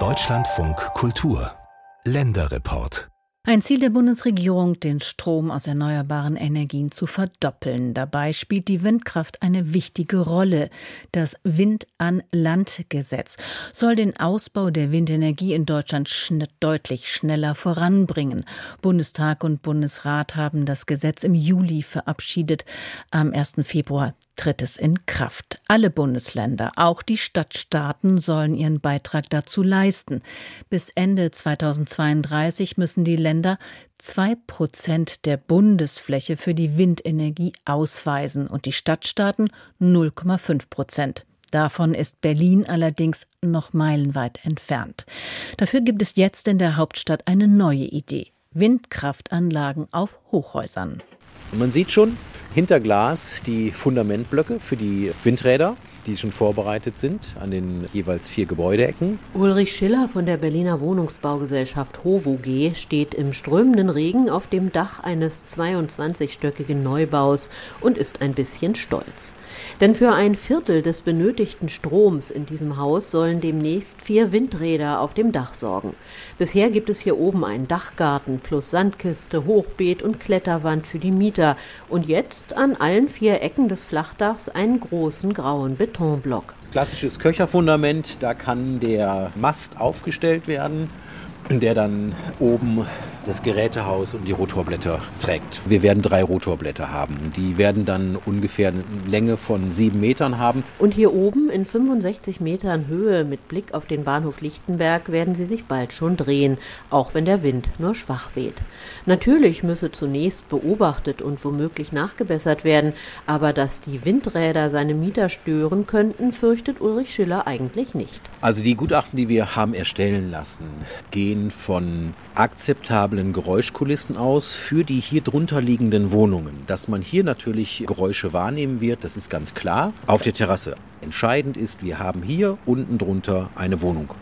Deutschlandfunk Kultur Länderreport ein Ziel der Bundesregierung, den Strom aus erneuerbaren Energien zu verdoppeln. Dabei spielt die Windkraft eine wichtige Rolle. Das Wind an Land Gesetz soll den Ausbau der Windenergie in Deutschland schn deutlich schneller voranbringen. Bundestag und Bundesrat haben das Gesetz im Juli verabschiedet. Am 1. Februar tritt es in Kraft. Alle Bundesländer, auch die Stadtstaaten, sollen ihren Beitrag dazu leisten. Bis Ende 2032 müssen die Länder zwei Prozent der Bundesfläche für die Windenergie ausweisen und die Stadtstaaten 0,5 Prozent. Davon ist Berlin allerdings noch meilenweit entfernt. Dafür gibt es jetzt in der Hauptstadt eine neue Idee. Windkraftanlagen auf Hochhäusern. Man sieht schon, hinter Glas die Fundamentblöcke für die Windräder die schon vorbereitet sind an den jeweils vier Gebäudeecken. Ulrich Schiller von der Berliner Wohnungsbaugesellschaft HOVOG steht im strömenden Regen auf dem Dach eines 22-stöckigen Neubaus und ist ein bisschen stolz. Denn für ein Viertel des benötigten Stroms in diesem Haus sollen demnächst vier Windräder auf dem Dach sorgen. Bisher gibt es hier oben einen Dachgarten plus Sandkiste, Hochbeet und Kletterwand für die Mieter und jetzt an allen vier Ecken des Flachdachs einen großen grauen Beton. Betonblock. Klassisches Köcherfundament, da kann der Mast aufgestellt werden der dann oben das Gerätehaus und die Rotorblätter trägt. Wir werden drei Rotorblätter haben. Die werden dann ungefähr eine Länge von sieben Metern haben. Und hier oben in 65 Metern Höhe mit Blick auf den Bahnhof Lichtenberg werden sie sich bald schon drehen, auch wenn der Wind nur schwach weht. Natürlich müsse zunächst beobachtet und womöglich nachgebessert werden, aber dass die Windräder seine Mieter stören könnten, fürchtet Ulrich Schiller eigentlich nicht. Also die Gutachten, die wir haben erstellen lassen, gehen gehen von akzeptablen Geräuschkulissen aus für die hier drunter liegenden Wohnungen. Dass man hier natürlich Geräusche wahrnehmen wird, das ist ganz klar. Auf der Terrasse. Entscheidend ist, wir haben hier unten drunter eine Wohnung.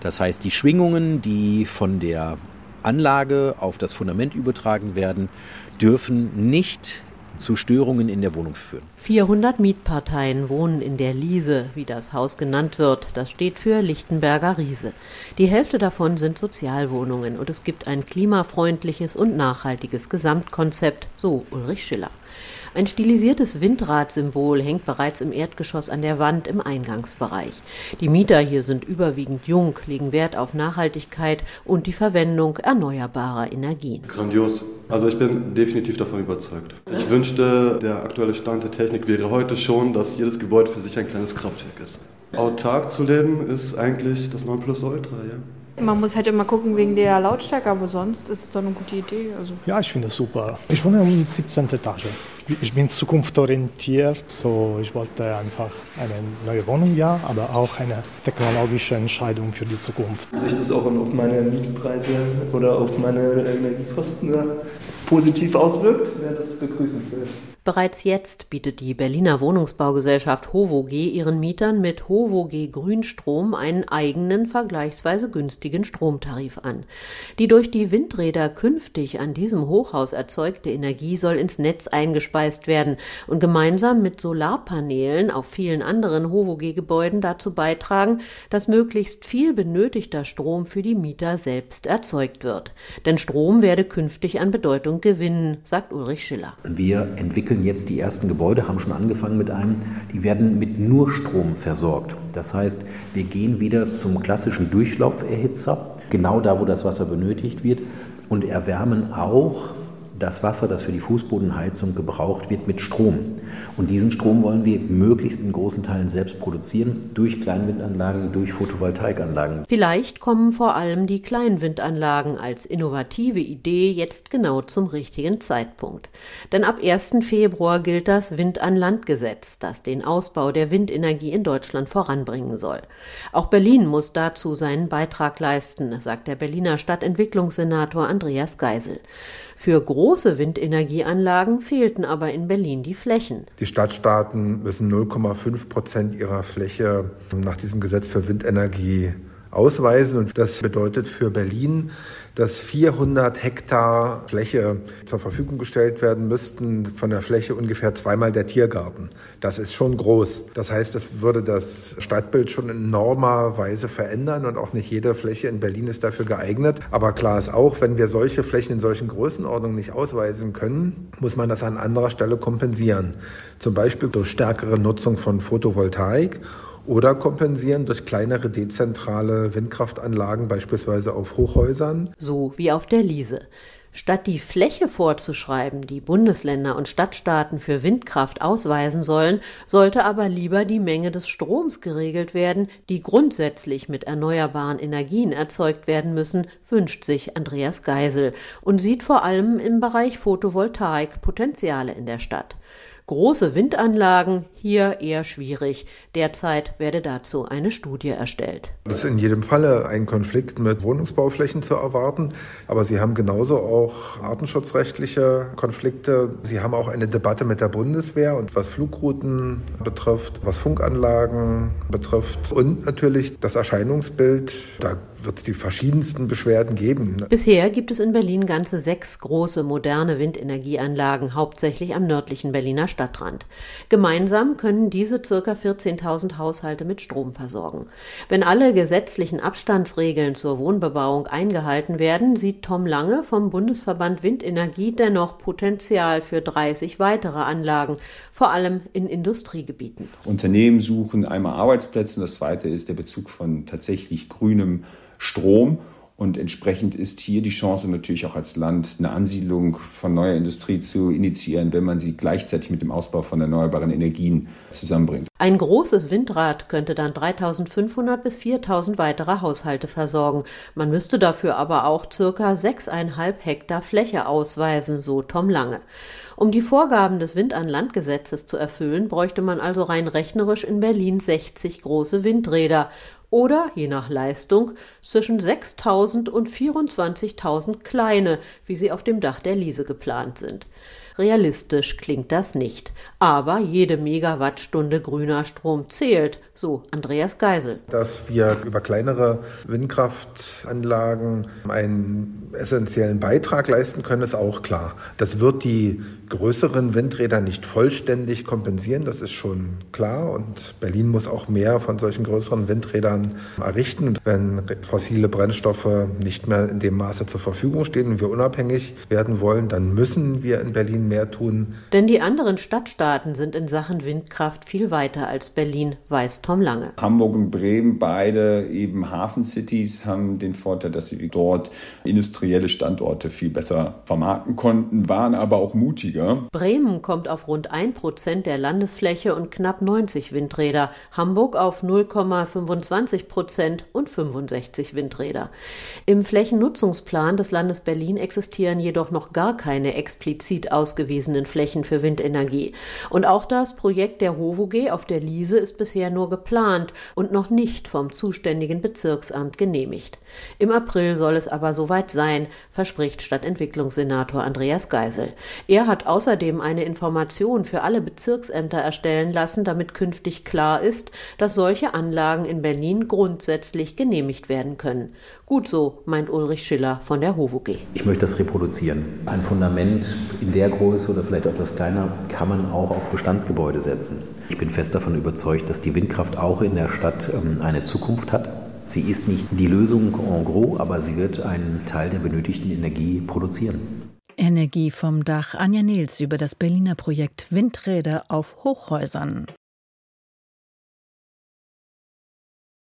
Das heißt, die Schwingungen, die von der Anlage auf das Fundament übertragen werden, dürfen nicht zu Störungen in der Wohnung führen. 400 Mietparteien wohnen in der Liese, wie das Haus genannt wird. Das steht für Lichtenberger Riese. Die Hälfte davon sind Sozialwohnungen und es gibt ein klimafreundliches und nachhaltiges Gesamtkonzept, so Ulrich Schiller. Ein stilisiertes Windradsymbol hängt bereits im Erdgeschoss an der Wand im Eingangsbereich. Die Mieter hier sind überwiegend jung, legen Wert auf Nachhaltigkeit und die Verwendung erneuerbarer Energien. Grandios. Also ich bin definitiv davon überzeugt. Ich wünschte, der aktuelle Stand der Technik wäre heute schon, dass jedes Gebäude für sich ein kleines Kraftwerk ist. Autark zu leben ist eigentlich das Nonplusultra, ja. Man muss halt immer gucken wegen der Lautstärke, aber sonst ist es dann eine gute Idee. Also. Ja, ich finde es super. Ich wohne um 17. Etage. Ich bin zukunftsorientiert, so ich wollte einfach eine neue Wohnung, ja, aber auch eine technologische Entscheidung für die Zukunft. Sich das auch auf meine Mietpreise oder auf meine Energiekosten positiv auswirkt, wäre das begrüßenswert. Bereits jetzt bietet die Berliner Wohnungsbaugesellschaft HOVOG ihren Mietern mit HOVOG Grünstrom einen eigenen, vergleichsweise günstigen Stromtarif an. Die durch die Windräder künftig an diesem Hochhaus erzeugte Energie soll ins Netz eingespeist werden und gemeinsam mit Solarpanelen auf vielen anderen HOVOG-Gebäuden dazu beitragen, dass möglichst viel benötigter Strom für die Mieter selbst erzeugt wird. Denn Strom werde künftig an Bedeutung gewinnen, sagt Ulrich Schiller. Wir entwickeln entwickeln jetzt die ersten Gebäude, haben schon angefangen mit einem, die werden mit nur Strom versorgt. Das heißt, wir gehen wieder zum klassischen Durchlauferhitzer, genau da, wo das Wasser benötigt wird, und erwärmen auch das Wasser, das für die Fußbodenheizung gebraucht wird, mit Strom. Und diesen Strom wollen wir möglichst in großen Teilen selbst produzieren, durch Kleinwindanlagen, durch Photovoltaikanlagen. Vielleicht kommen vor allem die Kleinwindanlagen als innovative Idee jetzt genau zum richtigen Zeitpunkt. Denn ab 1. Februar gilt das Wind-an-Land-Gesetz, das den Ausbau der Windenergie in Deutschland voranbringen soll. Auch Berlin muss dazu seinen Beitrag leisten, sagt der Berliner Stadtentwicklungssenator Andreas Geisel. Für große Windenergieanlagen fehlten aber in Berlin die Flächen. Die Stadtstaaten müssen 0,5 Prozent ihrer Fläche nach diesem Gesetz für Windenergie ausweisen. Und das bedeutet für Berlin, dass 400 Hektar Fläche zur Verfügung gestellt werden müssten, von der Fläche ungefähr zweimal der Tiergarten. Das ist schon groß. Das heißt, das würde das Stadtbild schon in enormer Weise verändern und auch nicht jede Fläche in Berlin ist dafür geeignet. Aber klar ist auch, wenn wir solche Flächen in solchen Größenordnungen nicht ausweisen können, muss man das an anderer Stelle kompensieren. Zum Beispiel durch stärkere Nutzung von Photovoltaik oder kompensieren durch kleinere dezentrale Windkraftanlagen, beispielsweise auf Hochhäusern. So wie auf der Liese. Statt die Fläche vorzuschreiben, die Bundesländer und Stadtstaaten für Windkraft ausweisen sollen, sollte aber lieber die Menge des Stroms geregelt werden, die grundsätzlich mit erneuerbaren Energien erzeugt werden müssen, wünscht sich Andreas Geisel und sieht vor allem im Bereich Photovoltaik Potenziale in der Stadt. Große Windanlagen hier eher schwierig. Derzeit werde dazu eine Studie erstellt. Es ist in jedem Falle ein Konflikt mit Wohnungsbauflächen zu erwarten, aber Sie haben genauso auch artenschutzrechtliche Konflikte. Sie haben auch eine Debatte mit der Bundeswehr und was Flugrouten betrifft, was Funkanlagen betrifft und natürlich das Erscheinungsbild. Da wird es die verschiedensten Beschwerden geben. Bisher gibt es in Berlin ganze sechs große moderne Windenergieanlagen, hauptsächlich am nördlichen Berliner Stadtrand. Gemeinsam können diese ca. 14.000 Haushalte mit Strom versorgen. Wenn alle gesetzlichen Abstandsregeln zur Wohnbebauung eingehalten werden, sieht Tom Lange vom Bundesverband Windenergie dennoch Potenzial für 30 weitere Anlagen, vor allem in Industriegebieten. Unternehmen suchen einmal Arbeitsplätze, das zweite ist der Bezug von tatsächlich grünem Strom. Und entsprechend ist hier die Chance natürlich auch als Land eine Ansiedlung von neuer Industrie zu initiieren, wenn man sie gleichzeitig mit dem Ausbau von erneuerbaren Energien zusammenbringt. Ein großes Windrad könnte dann 3500 bis 4000 weitere Haushalte versorgen. Man müsste dafür aber auch circa 6,5 Hektar Fläche ausweisen, so Tom Lange. Um die Vorgaben des Wind-an-Land-Gesetzes zu erfüllen, bräuchte man also rein rechnerisch in Berlin 60 große Windräder oder je nach Leistung zwischen 6.000 und 24.000 kleine, wie sie auf dem Dach der Liese geplant sind. Realistisch klingt das nicht. Aber jede Megawattstunde grüner Strom zählt, so Andreas Geisel. Dass wir über kleinere Windkraftanlagen einen essentiellen Beitrag leisten können, ist auch klar. Das wird die größeren Windräder nicht vollständig kompensieren, das ist schon klar. Und Berlin muss auch mehr von solchen größeren Windrädern errichten. Wenn fossile Brennstoffe nicht mehr in dem Maße zur Verfügung stehen und wir unabhängig werden wollen, dann müssen wir in Berlin mehr tun. Denn die anderen Stadtstaaten sind in Sachen Windkraft viel weiter als Berlin, weiß Tom Lange. Hamburg und Bremen, beide eben Hafencities, haben den Vorteil, dass sie dort industrielle Standorte viel besser vermarkten konnten, waren aber auch mutiger. Bremen kommt auf rund 1 Prozent der Landesfläche und knapp 90 Windräder, Hamburg auf 0,25 Prozent und 65 Windräder. Im Flächennutzungsplan des Landes Berlin existieren jedoch noch gar keine explizit ausgewiesenen ausgewiesenen Flächen für Windenergie. Und auch das Projekt der HOVOG auf der Liese ist bisher nur geplant und noch nicht vom zuständigen Bezirksamt genehmigt. Im April soll es aber soweit sein, verspricht Stadtentwicklungssenator Andreas Geisel. Er hat außerdem eine Information für alle Bezirksämter erstellen lassen, damit künftig klar ist, dass solche Anlagen in Berlin grundsätzlich genehmigt werden können. Gut so, meint Ulrich Schiller von der HOVOG. Ich möchte das reproduzieren. Ein Fundament in der Größe oder vielleicht etwas kleiner kann man auch auf Bestandsgebäude setzen. Ich bin fest davon überzeugt, dass die Windkraft auch in der Stadt ähm, eine Zukunft hat. Sie ist nicht die Lösung en gros, aber sie wird einen Teil der benötigten Energie produzieren. Energie vom Dach. Anja Nils über das Berliner Projekt Windräder auf Hochhäusern.